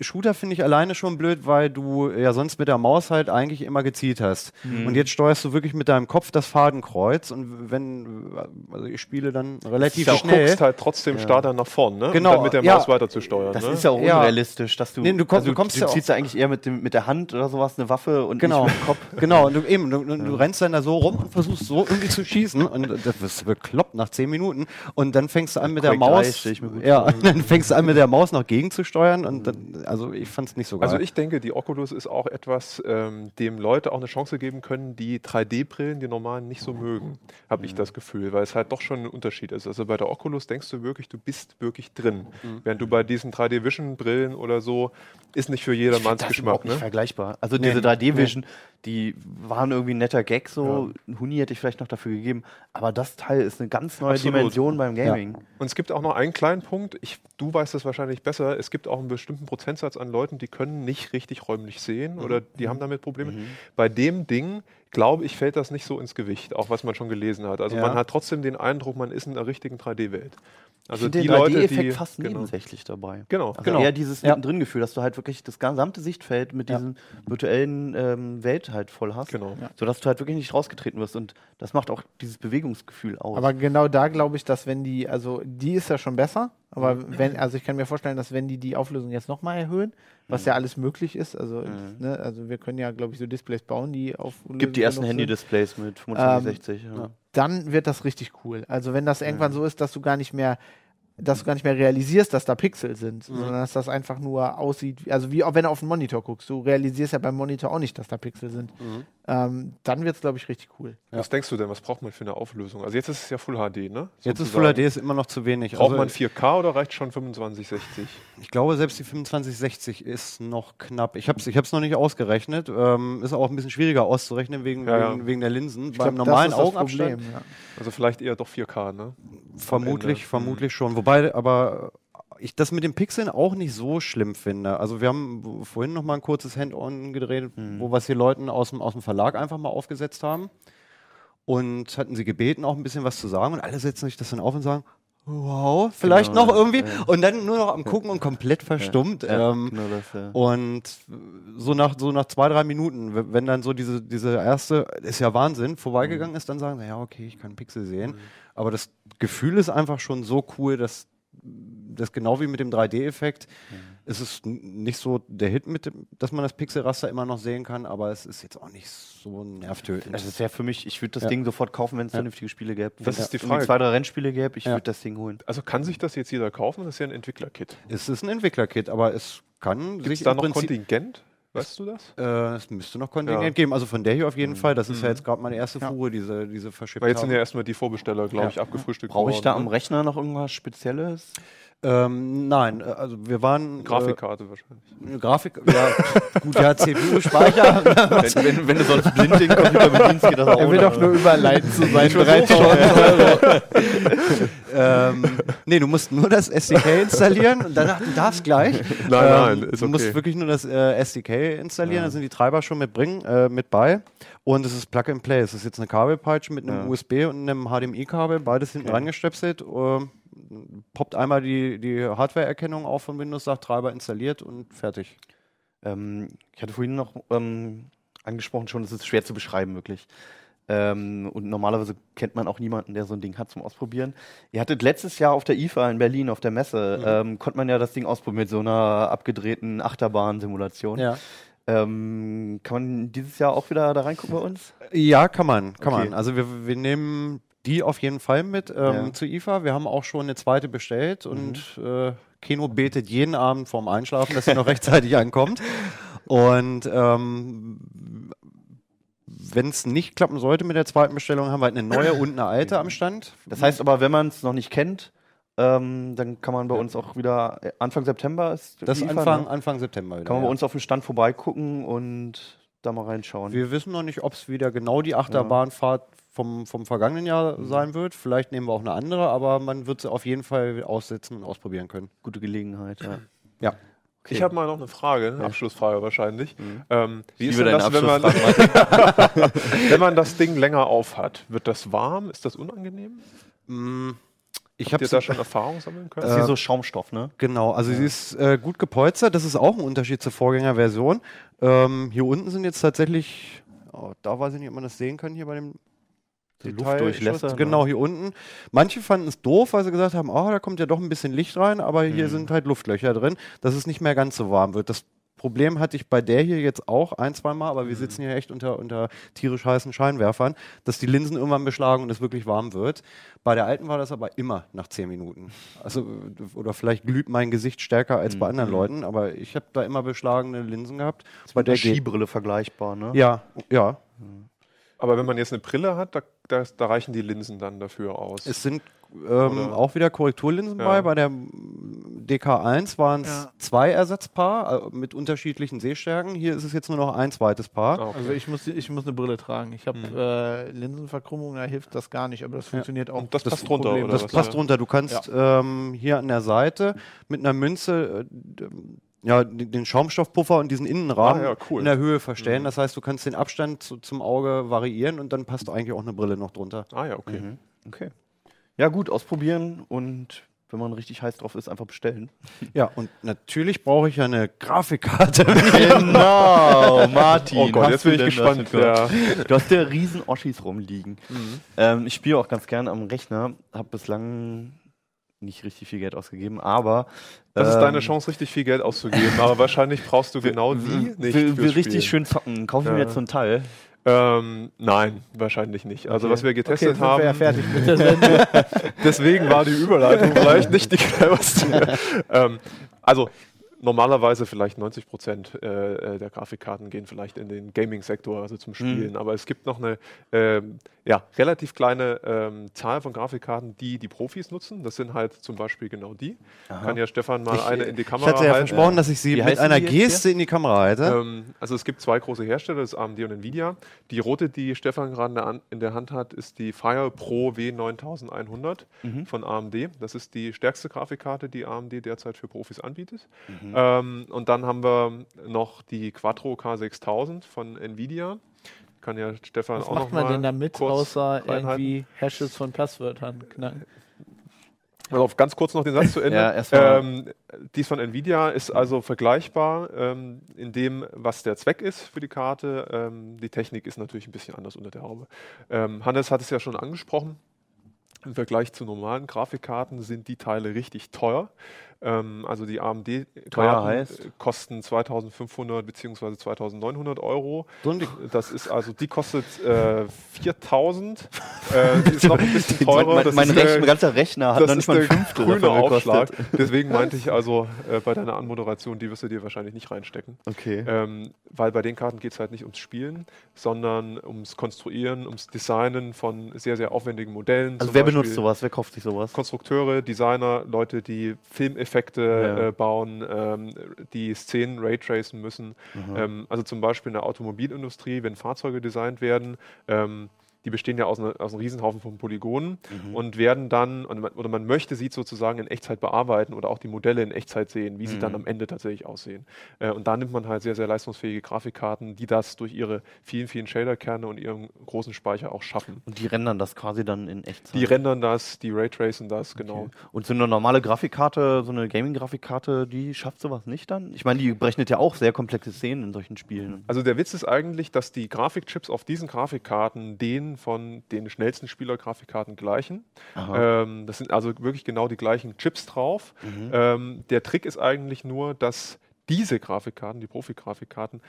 Shooter finde ich alleine schon blöd, weil du ja sonst mit der Maus halt eigentlich immer gezielt hast. Mhm. Und jetzt steuerst du wirklich mit deinem Kopf das Fadenkreuz und wenn, also ich spiele dann relativ Du schnell. guckst halt trotzdem Starter nach vorn, ne? Genau, um dann mit der ja. Maus weiter zu steuern. Das ne? ist ja auch Ja. unrealistisch, dass du, Nee, du komm- also du kommst du ja auch- ziehst ja eigentlich eher mit, dem, mit der Hand oder sowas eine Waffe und Genau, nicht mit dem Kopf. genau. Und du, eben, du, du, du rennst dann da so rum und versuchst so irgendwie zu schießen und das wirst bekloppt nach zehn Minuten und dann fängst du an mit der Quake 3 Maus, stell ich mir gut ja, und dann fängst du an mit der Maus noch gegenzusteuern und dann, also ich fand es nicht so geil. Also ich denke, die Oculus ist auch etwas, ähm, dem Leute auch eine Chance geben können, die 3D-Brillen, die normalen, nicht so mögen, habe ich das Gefühl, weil es halt doch schon ein Unterschied ist. Also bei der Oculus denkst du wirklich, du bist wirklich drin. Während du bei diesen 3D-Vision-Brillen oder so, ist nicht für jedermanns Das ist Geschmack. nicht Ne? vergleichbar. Also Nee. diese 3D-Vision, die waren irgendwie ein netter Gag so. Ein Huni hätte ich vielleicht noch dafür gegeben. Aber das Teil ist eine ganz neue Absolut. Dimension beim Gaming. Und es gibt auch noch einen kleinen Punkt, ich, du weißt es wahrscheinlich besser, es gibt auch einen bestimmten Prozentsatz an Leuten, die können nicht richtig räumlich sehen oder die haben damit Probleme. Bei dem Ding, glaube ich, fällt das nicht so ins Gewicht, auch was man schon gelesen hat. Also Ja. man hat trotzdem den Eindruck, man ist in der richtigen 3D-Welt. Also ich die den Leute, 3D-Effekt die... fast genau. nebensächlich dabei. Genau, Also genau. eher dieses Ja. Mittendrin-Gefühl, dass du halt wirklich das gesamte Sichtfeld mit Ja. diesem virtuellen ähm, Welt halt voll hast. Genau. Ja. Sodass du halt wirklich nicht rausgetreten wirst. Und das macht auch dieses Bewegungsgefühl aus. Aber genau da glaube ich, dass wenn die, also die ist ja schon besser, aber Mhm. wenn, also ich kann mir vorstellen, dass wenn die die Auflösung jetzt nochmal erhöhen, was ja alles möglich ist, also, Mhm. ne, also wir können ja, glaube ich, so Displays bauen, die auf gibt die ersten. Handy-Displays mit 2560. Ähm, ja. dann wird das richtig cool. Also wenn das irgendwann so ist, dass du gar nicht mehr dass du gar nicht mehr realisierst, dass da Pixel sind, sondern dass das einfach nur aussieht, also wie auch wenn du auf den Monitor guckst, du realisierst ja beim Monitor auch nicht, dass da Pixel sind. Ähm, dann wird es, glaube ich, richtig cool. Was denkst du denn, was braucht man für eine Auflösung? Also jetzt ist es ja Full HD, ne? Jetzt ist. Full HD ist immer noch zu wenig. Braucht Also, man 4K oder reicht schon 2560? Ich glaube, selbst die 2560 ist noch knapp. Ich habe es ich hab's noch nicht ausgerechnet. Ähm, ist auch ein bisschen schwieriger auszurechnen wegen, Ja, ja. wegen, wegen der Linsen. Ich Beim glaub, normalen das ist das Augenabstand Problem, ja. Also vielleicht eher doch 4K, ne? vermutlich, vermutlich schon. Wobei, aber ich das mit den Pixeln auch nicht so schlimm finde. Also wir haben vorhin noch mal ein kurzes Hand-on gedreht, wo wir es hier Leuten aus dem, aus dem Verlag einfach mal aufgesetzt haben. Und hatten sie gebeten, auch ein bisschen was zu sagen. Und alle setzen sich das dann auf und sagen, wow, vielleicht Genau, noch irgendwie. ja. Und dann nur noch am Gucken und komplett verstummt. Ja, ähm, genau das, ja. Und so nach, so nach zwei, drei Minuten, wenn dann so diese, diese erste, ist ja Wahnsinn, vorbeigegangen ist, dann sagen, sie, ja, okay, ich kann Pixel sehen. Aber das Gefühl ist einfach schon so cool, dass das genau wie mit dem 3D-Effekt, es ist nicht so der Hit, mit dem, dass man das Pixelraster immer noch sehen kann, aber es ist jetzt auch nicht so nervtötend. Also es wäre für mich, ich würde das Ja. Ding sofort kaufen, wenn es Ja. vernünftige Spiele gäbe. Das Wenn ist die Frage. zwei, drei Rennspiele gäbe, ich Ja. würde das Ding holen. Also kann sich das jetzt jeder kaufen? Das ist ja ein Entwicklerkit. es ist ein Entwicklerkit, aber es kann Gibt sich es da noch Prinzip Kontingent? Weißt du das? Äh, es müsste noch Kontingent Ja. geben. Also von der hier auf jeden Fall. Das ist Mhm. ja jetzt gerade meine erste Ja. Fuhre, diese, diese verschippte. Weil jetzt sind ja erstmal die Vorbesteller, glaube Ja. ich, abgefrühstückt Brauche ich da worden, am ne? Rechner noch irgendwas Spezielles? Ähm, nein, äh, also wir waren. Grafikkarte wahrscheinlich. Äh, eine Grafik, ja, gut, ja, CPU, Speicher. wenn, wenn, wenn du sonst blind den Computer bedienst, geht das auch. Er will doch nur überleiten zu seinen 3000 Euro. ähm, nee, du musst nur das SDK installieren und danach, du darfst gleich. Nein, nein, ähm, ist Du musst okay. wirklich nur das äh, SDK installieren, da sind die Treiber schon mit, bringen, äh, mit bei. Und es ist Plug and Play. Es ist jetzt eine Kabelpeitsche mit einem Ja. USB und einem HDMI-Kabel, beides hinten Okay. rangestöpselt. ähm, poppt einmal die, die Hardware-Erkennung auf von Windows, sagt Treiber installiert und fertig. Ähm, ich hatte vorhin noch ähm, angesprochen schon, es ist schwer zu beschreiben, wirklich. Ähm, und normalerweise kennt man auch niemanden, der so ein Ding hat zum Ausprobieren. Ihr hattet letztes Jahr auf der IFA in Berlin auf der Messe, ähm, konnte man ja das Ding ausprobieren mit so einer abgedrehten Achterbahn-Simulation. Ja. Ähm, kann man dieses Jahr auch wieder da reingucken bei uns? Ja, kann man, kann Okay. man. Also wir, wir nehmen die auf jeden Fall mit ähm, Ja. zu IFA. Wir haben auch schon eine zweite bestellt und äh, Keno betet jeden Abend vorm Einschlafen, dass sie noch rechtzeitig ankommt. Und ähm, wenn es nicht klappen sollte mit der zweiten Bestellung, haben wir halt eine neue und eine alte am Stand. Das heißt aber, wenn man es noch nicht kennt, ähm, dann kann man bei uns auch wieder, äh, Anfang September ist das IFA, Anfang, ne? Anfang September wieder. Kann man ja. bei uns auf dem Stand vorbeigucken und da mal reinschauen. Wir wissen noch nicht, ob es wieder genau die Achterbahnfahrt vom, vom vergangenen Jahr sein wird. Vielleicht nehmen wir auch eine andere, aber man wird sie auf jeden Fall aussetzen und ausprobieren können. Gute Gelegenheit, ja. Ja. Ich habe mal noch eine Frage, eine Abschlussfrage wahrscheinlich. Ähm, wie ist denn das, wenn man, wenn man das Ding länger auf hat? Wird das warm? Ist das unangenehm? Mm, Ich habe da schon Erfahrung sammeln können? Das ist wie so Schaumstoff, ne? Genau, also sie ist äh, gut gepolstert. Das ist auch ein Unterschied zur Vorgängerversion. Ähm, hier unten sind jetzt tatsächlich, oh, da weiß ich nicht, ob man das sehen kann hier bei dem So Detail- Luftdurchlässe, ne? Genau, hier unten. Manche fanden es doof, weil sie gesagt haben, oh, da kommt ja doch ein bisschen Licht rein, aber hier Mhm. sind halt Luftlöcher drin, dass es nicht mehr ganz so warm wird. Das Problem hatte ich bei der hier jetzt auch ein, zwei Mal, aber wir Mhm. sitzen hier echt unter, unter tierisch heißen Scheinwerfern, dass die Linsen irgendwann beschlagen und es wirklich warm wird. Bei der alten war das aber immer nach zehn Minuten. Also, oder vielleicht glüht mein Gesicht stärker als bei Mhm. anderen Leuten, aber ich habe da immer beschlagene Linsen gehabt. Bei der der geht- Skibrille vergleichbar, ne? Ja, ja. Aber wenn man jetzt eine Brille hat, da, da, da reichen die Linsen dann dafür aus. Es sind ähm, auch wieder Korrekturlinsen Ja. bei. Bei der DK1 waren es Ja. zwei Ersatzpaar äh, mit unterschiedlichen Sehstärken. Hier ist es jetzt nur noch ein zweites Paar. Ah, okay. Also ich muss, ich muss eine Brille tragen. Ich habe Mhm. äh, Linsenverkrümmung, da hilft das gar nicht, aber das funktioniert auch. Und das Das passt runter, Problem. oder Das was? passt runter. Du kannst ähm, hier an der Seite mit einer Münze äh, ja, den Schaumstoffpuffer und diesen Innenrahmen Ah, ja, cool. in der Höhe verstellen. Mhm. Das heißt, du kannst den Abstand zu, zum Auge variieren und dann passt eigentlich auch eine Brille noch drunter. Ah ja, okay. Mhm. Okay. Ja, gut, ausprobieren und wenn man richtig heiß drauf ist, einfach bestellen. Ja, und natürlich brauche ich ja eine Grafikkarte. Genau, Martin. Oh Gott, jetzt du bin ich gespannt. Ja. Du hast ja riesen Oschis rumliegen. Mhm. Ähm, ich spiele auch ganz gerne am Rechner, habe bislang nicht richtig viel Geld ausgegeben, aber Das ist ähm, deine Chance, richtig viel Geld auszugeben, aber wahrscheinlich brauchst du genau die nicht. will, will richtig schön zocken. Kaufe ich mir Ja. jetzt so ein Teil. Ähm, nein, wahrscheinlich nicht. Also Okay. was wir Okay, getestet wir haben, ja fertig mit der Sendung. deswegen war die Überleitung vielleicht nicht die cleverste. ähm, also normalerweise vielleicht 90 Prozent äh, äh, der Grafikkarten gehen vielleicht in den Gaming-Sektor, also zum Spielen. Aber es gibt noch eine ähm, ja, relativ kleine ähm, Zahl von Grafikkarten, die die Profis nutzen. Das sind halt zum Beispiel genau die. Kann ja Stefan mal Ich- eine in die Ich Kamera hatte ja halten. versprochen, dass ich sie Wie mit einer Geste in die Kamera halte. Ähm, also es gibt zwei große Hersteller, das ist AMD und Nvidia. Die rote, die Stefan gerade in der An- in der Hand hat, ist die Fire Pro W9100 Mhm. von AMD. Das ist die stärkste Grafikkarte, die AMD derzeit für Profis anbietet. Mhm. Ähm, und dann haben wir noch die Quattro K6000 von Nvidia. Kann ja Stefan Was auch macht noch man denn damit, außer irgendwie Hashes von Passwörtern knacken? Also ganz kurz noch den Satz zu Ende. Ja, ähm, dies von Nvidia ist also vergleichbar ähm, in dem, was der Zweck ist für die Karte. Ähm, die Technik ist natürlich ein bisschen anders unter der Haube. Ähm, Hannes hat es ja schon angesprochen. Im Vergleich zu normalen Grafikkarten sind die Teile richtig teuer. Ähm, also die AMD-Karten heißt? kosten 2500 bzw. 2900 Euro. Das ist also, die kostet äh, 4000. äh, die ist noch ein bisschen teurer. mein ist, äh, mein ganzer Rechner hat noch nicht mal ein Fünftel grüne davon Aufschlag. Deswegen meinte ich also äh, bei deiner Anmoderation, die wirst du dir wahrscheinlich nicht reinstecken. Okay. Ähm, weil bei den Karten geht es halt nicht ums Spielen, sondern ums Konstruieren, ums Designen von sehr, sehr aufwendigen Modellen. Also wer Beispiel benutzt sowas? Wer kauft sich sowas? Konstrukteure, Designer, Leute, die Filmeffekte Ja. äh, bauen, ähm, die Szenen raytracen müssen. Mhm. Ähm, also zum Beispiel in der Automobilindustrie, wenn Fahrzeuge designt werden, ähm, die bestehen ja aus, einer, aus einem Riesenhaufen von Polygonen Mhm. und werden dann, oder man möchte sie sozusagen in Echtzeit bearbeiten oder auch die Modelle in Echtzeit sehen, wie sie dann Mhm. am Ende tatsächlich aussehen. Äh, und da nimmt man halt sehr, sehr leistungsfähige Grafikkarten, die das durch ihre vielen, vielen Shaderkerne und ihren großen Speicher auch schaffen. Und die rendern das quasi dann in Echtzeit. Die rendern das, die raytracen das, genau. Okay. Und so eine normale Grafikkarte, so eine Gaming-Grafikkarte, die schafft sowas nicht dann? Ich meine, die berechnet ja auch sehr komplexe Szenen in solchen Spielen. Also der Witz ist eigentlich, dass die Grafikchips auf diesen Grafikkarten denen von den schnellsten Spielergrafikkarten gleichen. Ähm, das sind also wirklich genau die gleichen Chips drauf. Mhm. Ähm, der Trick ist eigentlich nur, dass diese Grafikkarten, die Profi-Grafikkarten,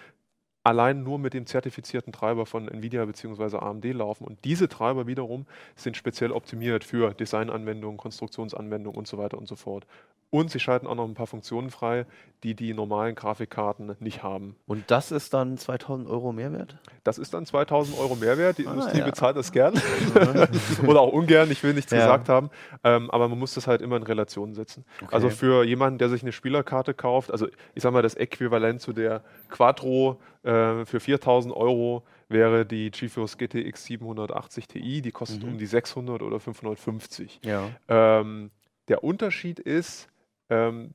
allein nur mit dem zertifizierten Treiber von Nvidia bzw. AMD laufen. Und diese Treiber wiederum sind speziell optimiert für Designanwendungen, Konstruktionsanwendungen und so weiter und so fort. Und sie schalten auch noch ein paar Funktionen frei, die die normalen Grafikkarten nicht haben. Und das ist dann 2000 Euro Mehrwert? Das ist dann 2000 Euro Mehrwert. Die Ah, Industrie ja. bezahlt das gern. Oder auch ungern, ich will nichts Ja. gesagt haben. Ähm, aber man muss das halt immer in Relation setzen. Okay. Also für jemanden, der sich eine Spielerkarte kauft, also ich sag mal, das Äquivalent zu der Quattro äh, für 4000 Euro wäre die GeForce GTX 780 Ti. Die kostet Mhm. um die 600 oder 550. Ja. Ähm, der Unterschied ist, ähm,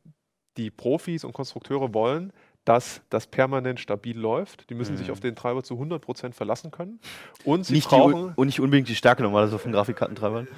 die Profis und Konstrukteure wollen, dass das permanent stabil läuft. Die müssen sich Mhm. auf den Treiber zu 100% verlassen können. Und sie Nicht die, brauchen, un- und nicht unbedingt die Stärke normalerweise von Grafikkartentreibern.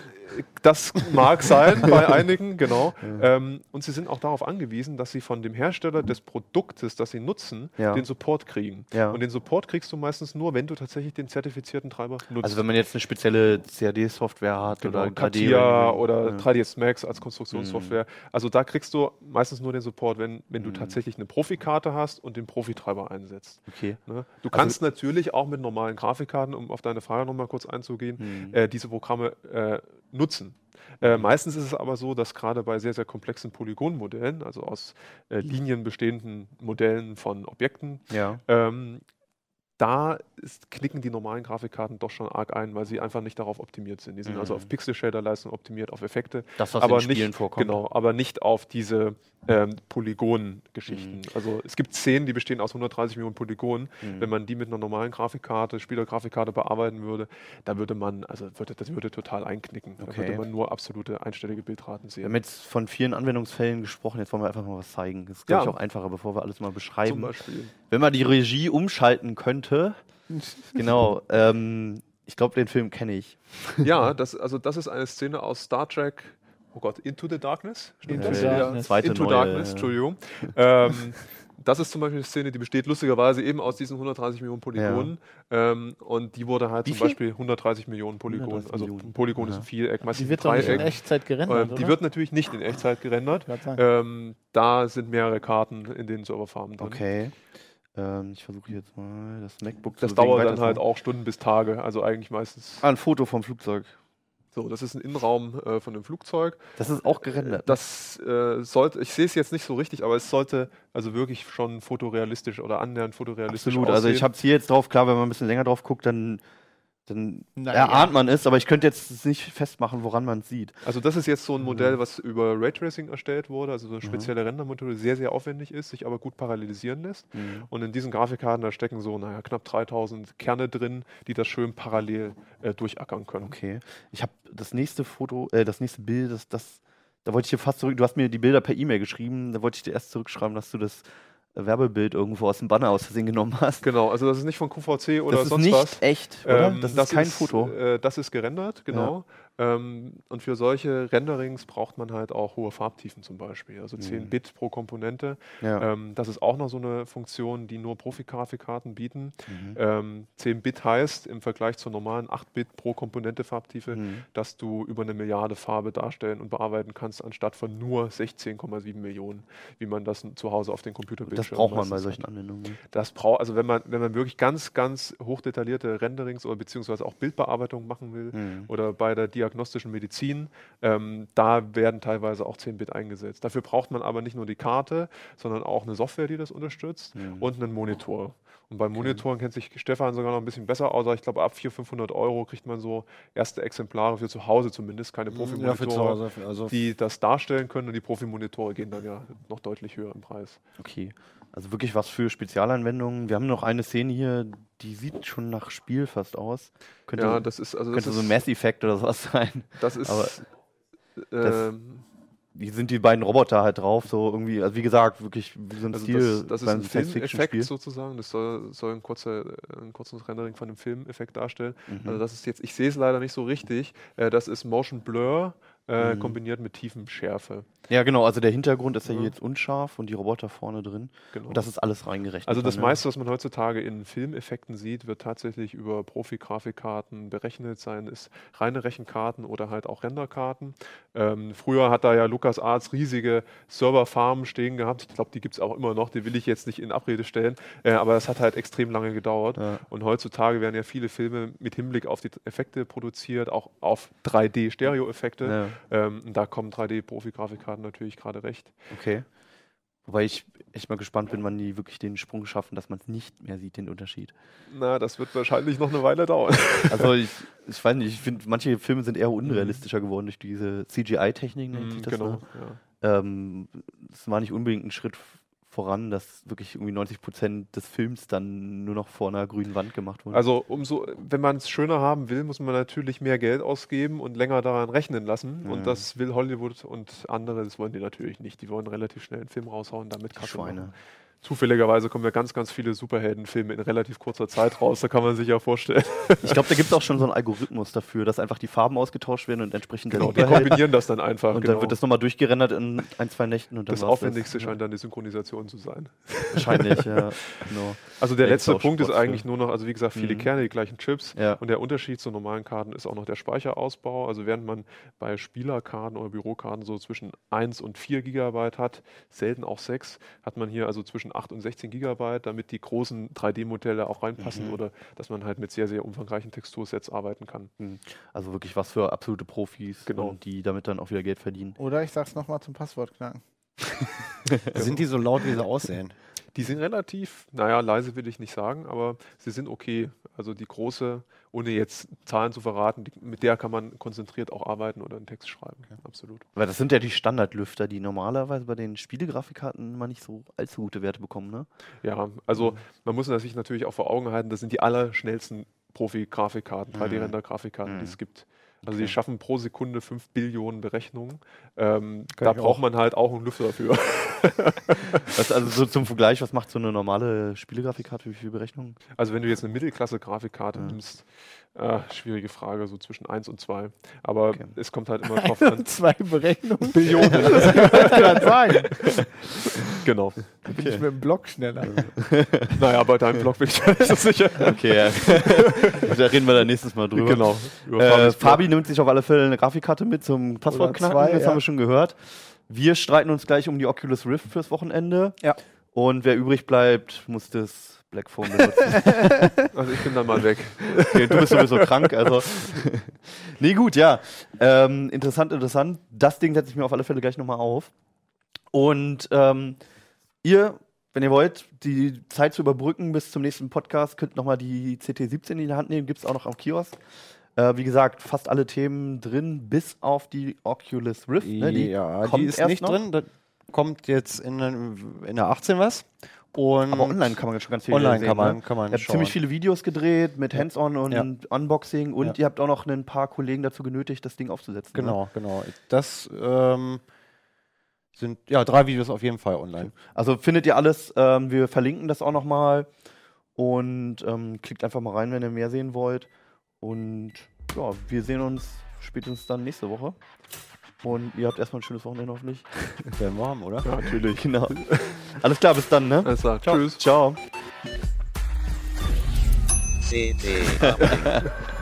das mag sein bei einigen, genau. Ähm, und sie sind auch darauf angewiesen, dass sie von dem Hersteller des Produktes, das sie nutzen, Ja. den Support kriegen. Ja. Und den Support kriegst du meistens nur, wenn du tatsächlich den zertifizierten Treiber nutzt. Also wenn man jetzt eine spezielle CAD-Software hat Genau, oder 3D CATIA irgendwie. oder ja. 3ds Max als Konstruktionssoftware. Also da kriegst du meistens nur den Support, wenn, wenn du Mhm. tatsächlich eine Profikarte hast und den Profitreiber einsetzt. Okay. Ne? Also Du kannst natürlich auch mit normalen Grafikkarten, um auf deine Frage nochmal kurz einzugehen, Mhm. äh, diese Programme äh, nutzen. Äh, meistens ist es aber so, dass gerade bei sehr, sehr komplexen Polygonmodellen, also aus äh, Linien bestehenden Modellen von Objekten, Ja. ähm, da ist, knicken die normalen Grafikkarten doch schon arg ein, weil sie einfach nicht darauf optimiert sind. Die sind also Mhm. auf Pixel-Shader-Leistung optimiert, auf Effekte, Das, was aber in Spielen nicht, vorkommt. genau, aber nicht auf diese ähm, Polygon-Geschichten. Mhm. Also es gibt Szenen, die bestehen aus 130 Millionen Polygonen. Mhm. Wenn man die mit einer normalen Grafikkarte, Spielergrafikkarte bearbeiten würde, da würde man, also würde, das würde total einknicken. Da Okay. würde man nur absolute einstellige Bildraten Wir sehen. haben jetzt von vielen Anwendungsfällen gesprochen, jetzt wollen wir einfach mal was zeigen. Das ist, glaube Ja. ich, auch einfacher, bevor wir alles mal Zum beschreiben. Beispiel. Wenn man die Regie umschalten könnte, genau, ähm, ich glaube, den Film kenne ich. Ja, das, also das ist eine Szene aus Star Trek. Oh Gott, Into the Darkness? Stimmt Into das? the Darkness. Zweite Into neue, Darkness, ja. Entschuldigung. ähm, das ist zum Beispiel eine Szene, die besteht lustigerweise eben aus diesen 130 Millionen Polygonen. Ähm, und die wurde halt Wie zum viel? Beispiel 130 Millionen Polygonen. 130 Also Millionen. ein Polygon ist Aha. ein Viereck, meistens Die wird doch nicht in Dreieck. Echtzeit gerendert, Ähm, die oder? wird natürlich nicht in Echtzeit gerendert. Ähm, da sind mehrere Karten in den Serverfarmen drin. Okay. Ähm, ich versuche jetzt mal das MacBook Das zu bewegen, dauert dann halt auch Stunden bis Tage. Also eigentlich meistens. Ah, ein Foto vom Flugzeug. So, das ist ein Innenraum äh, von einem Flugzeug. Das ist auch gerendert. Das äh, sollte, ich sehe es jetzt nicht so richtig, aber es sollte also wirklich schon fotorealistisch oder annähernd fotorealistisch Absolut. Also ich aussehen. habe es hier jetzt drauf, klar, wenn man ein bisschen länger drauf guckt, dann, dann Na erahnt man es, aber ich könnte jetzt nicht festmachen, woran man es sieht. Also das ist jetzt so ein Modell, Mhm. was über Raytracing erstellt wurde, also so eine spezielle Rendermethode, die sehr, sehr aufwendig ist, sich aber gut parallelisieren lässt. Und in diesen Grafikkarten, da stecken so naja, knapp 3000 Kerne drin, die das schön parallel äh, durchackern können. Okay. Ich habe das nächste Foto, äh, das nächste Bild, das, das, da wollte ich dir fast zurück, du hast mir die Bilder per E-Mail geschrieben, da wollte ich dir erst zurückschreiben, dass du das Werbebild irgendwo aus dem Banner aus Versehen genommen hast. Genau, also das ist nicht von QVC oder das ist sonst nicht was. echt, oder? Ähm, das ist kein Foto. Äh, das ist gerendert, genau. Ähm, und für solche Renderings braucht man halt auch hohe Farbtiefen zum Beispiel, also 10 Mhm. Bit pro Komponente. Ja. Ähm, das ist auch noch so eine Funktion, die nur Profi-Grafikkarten bieten. Mhm. Ähm, 10 Bit heißt im Vergleich zur normalen 8 Bit pro Komponente Farbtiefe, Mhm. dass du über eine Milliarde Farbe darstellen und bearbeiten kannst, anstatt von nur 16,7 Millionen, wie man das zu Hause auf den Computerbildschirmen Das braucht man bei solchen hat. Anwendungen. Das braucht, also wenn man, wenn man wirklich ganz, ganz hochdetaillierte Renderings oder beziehungsweise auch Bildbearbeitung machen will Mhm. oder bei der diagnostischen Medizin, ähm, da werden teilweise auch 10 Bit eingesetzt. Dafür braucht man aber nicht nur die Karte, sondern auch eine Software, die das unterstützt Mhm. und einen Monitor. Und bei Monitoren kennt sich Stefan sogar noch ein bisschen besser aus. Ich glaube, ab 400, 500 Euro kriegt man so erste Exemplare für zu Hause zumindest, keine Ja, Profimonitore, Hause. Also die das darstellen können. Und die Profimonitore gehen dann ja noch deutlich höher im Preis. Okay. Also wirklich was für Spezialanwendungen. Wir haben noch eine Szene hier, die sieht schon nach Spiel fast aus. Könnte, ja, das ist also das könnte so ist, Mass Effect oder sowas sein. das ist aber das- ähm, sind die beiden Roboter halt drauf? So irgendwie, also wie gesagt, wirklich wie so ein Also Stil das, das ist ein Filmeffekt sozusagen. Das soll, soll ein, kurzer, ein kurzes Rendering von einem Filmeffekt darstellen. Mhm. Also das ist jetzt, ich sehe es leider nicht so richtig. Äh, das ist Motion Blur äh, Mhm. kombiniert mit tiefem Schärfe. Ja, genau, also der Hintergrund ist ja Ja. jetzt unscharf und die Roboter vorne drin. Genau. Und das ist alles reingerechnet. also das dann, ne? meiste, was man heutzutage in Filmeffekten sieht, wird tatsächlich über Profi-Grafikkarten berechnet, seien es reine Rechenkarten oder halt auch Renderkarten. Ähm, früher hat da ja LucasArts riesige Serverfarmen stehen gehabt. Ich glaube, die gibt es auch immer noch, die will ich jetzt nicht in Abrede stellen, äh, aber das hat halt extrem lange gedauert. Ja. Und heutzutage werden ja viele Filme mit Hinblick auf die Effekte produziert, auch auf 3D-Stereo-Effekte. Ähm, da kommen 3D-Profi-Grafikkarten natürlich gerade recht. okay. Wobei ich echt mal gespannt bin, wann die wirklich den Sprung schaffen, dass man es nicht mehr sieht, den Unterschied. Na, das wird wahrscheinlich noch eine Weile dauern. Also ich, ich weiß nicht, ich finde, manche Filme sind eher unrealistischer geworden durch diese CGI-Technik, nennt sich das. genau. Ja. Ähm, das war nicht unbedingt ein Schritt voran, dass wirklich irgendwie 90 Prozent des Films dann nur noch vor einer grünen Wand gemacht wurden. Also umso, wenn man es schöner haben will, muss man natürlich mehr Geld ausgeben und länger daran rechnen lassen. Mhm. Und das will Hollywood und andere, das wollen die natürlich nicht. Die wollen relativ schnell einen Film raushauen, damit Kasse Schweine. machen. Zufälligerweise kommen ja ganz, ganz viele Superheldenfilme in relativ kurzer Zeit raus. Da kann man sich ja vorstellen. Ich glaube, da gibt es auch schon so einen Algorithmus dafür, dass einfach die Farben ausgetauscht werden und entsprechend der Genau, die Superheld- kombinieren das dann einfach. Und genau. dann wird das nochmal durchgerendert in ein, zwei Nächten und dann das Aufwendigste Ja, scheint dann die Synchronisation zu sein. Wahrscheinlich, ja. Genau. Also der letzte Punkt ist für. eigentlich nur noch, also wie gesagt, viele Mhm. Kerne, die gleichen Chips. Ja. Und der Unterschied zu normalen Karten ist auch noch der Speicherausbau. Also während man bei Spielerkarten oder Bürokarten so zwischen 1 und 4 Gigabyte hat, selten auch 6, hat man hier also zwischen 8 und 16 Gigabyte, damit die großen 3D-Modelle auch reinpassen Mhm. oder dass man halt mit sehr, sehr umfangreichen Textursets arbeiten kann. Also wirklich was für absolute Profis, Genau. und die damit dann auch wieder Geld verdienen. Oder ich sag's nochmal zum Passwort knacken. Sind die so laut, wie sie aussehen? Die sind relativ, naja, leise will ich nicht sagen, aber sie sind okay. Also die große, ohne jetzt Zahlen zu verraten, die, mit der kann man konzentriert auch arbeiten oder einen Text schreiben. Absolut. Weil das sind ja die Standardlüfter, die normalerweise bei den Spielegrafikkarten immer nicht so allzu gute Werte bekommen, ne? Ja, also man muss sich natürlich auch vor Augen halten, das sind die allerschnellsten Profi-Grafikkarten, Mhm. 3D-Render-Grafikkarten, die Mhm. es gibt. Also Okay. die schaffen pro Sekunde 5 Billionen Berechnungen. Ähm, da braucht auch. man halt auch einen Lüfter dafür. Also so zum Vergleich, was macht so eine normale Spielegrafikkarte, wie viele Berechnungen? Also wenn du jetzt eine Mittelklasse-Grafikkarte Ja. nimmst, äh, schwierige Frage, so zwischen 1 und 2. Aber Okay. es kommt halt immer drauf an. Zwei Berechnungen. Billionen. Das gerade sagen. genau. Da bin ich mit dem Block schneller. Naja, bei deinem Blog bin ich mir nicht so sicher. Okay, ja. da reden wir dann nächstes Mal drüber. Genau. Äh. Fabi nimmt sich auf alle Fälle eine Grafikkarte mit zum Passwortknacken, das ja. haben wir schon gehört. Wir streiten uns gleich um die Oculus Rift fürs Wochenende. Ja. Und wer übrig bleibt, muss das Black Phone benutzen. Also ich bin dann mal weg. Okay, du bist sowieso krank, also. nee, gut, ja. Ähm, interessant, interessant. Das Ding setze ich mir auf alle Fälle gleich nochmal auf. Und ähm, ihr, wenn ihr wollt, die Zeit zu überbrücken bis zum nächsten Podcast, könnt nochmal die CT17 in die Hand nehmen. Gibt es auch noch am Kiosk. Äh, wie gesagt, fast alle Themen drin, bis auf die Oculus Rift. Ne? Die ja, die kommt ist erst nicht noch. drin. Kommt jetzt in, in der 18 was. Und Aber online kann man schon ganz viel online sehen. kann man, ne? kann man Ihr habt schauen. ziemlich viele Videos gedreht mit. Hands-on und Ja. Unboxing und Ja. ihr habt auch noch ein paar Kollegen dazu genötigt, das Ding aufzusetzen. Ne? Genau, genau. Das ähm, sind ja drei Videos auf jeden Fall online. Also findet ihr alles. Ähm, wir verlinken das auch nochmal. Und ähm, klickt einfach mal rein, wenn ihr mehr sehen wollt. Und ja, wir sehen uns spätestens dann nächste Woche. Und ihr habt erstmal ein schönes Wochenende hoffentlich. Wir haben, oder? Ja, natürlich. Genau. Alles klar, bis dann, ne? Alles klar. Ciao. Tschüss. Ciao. CD.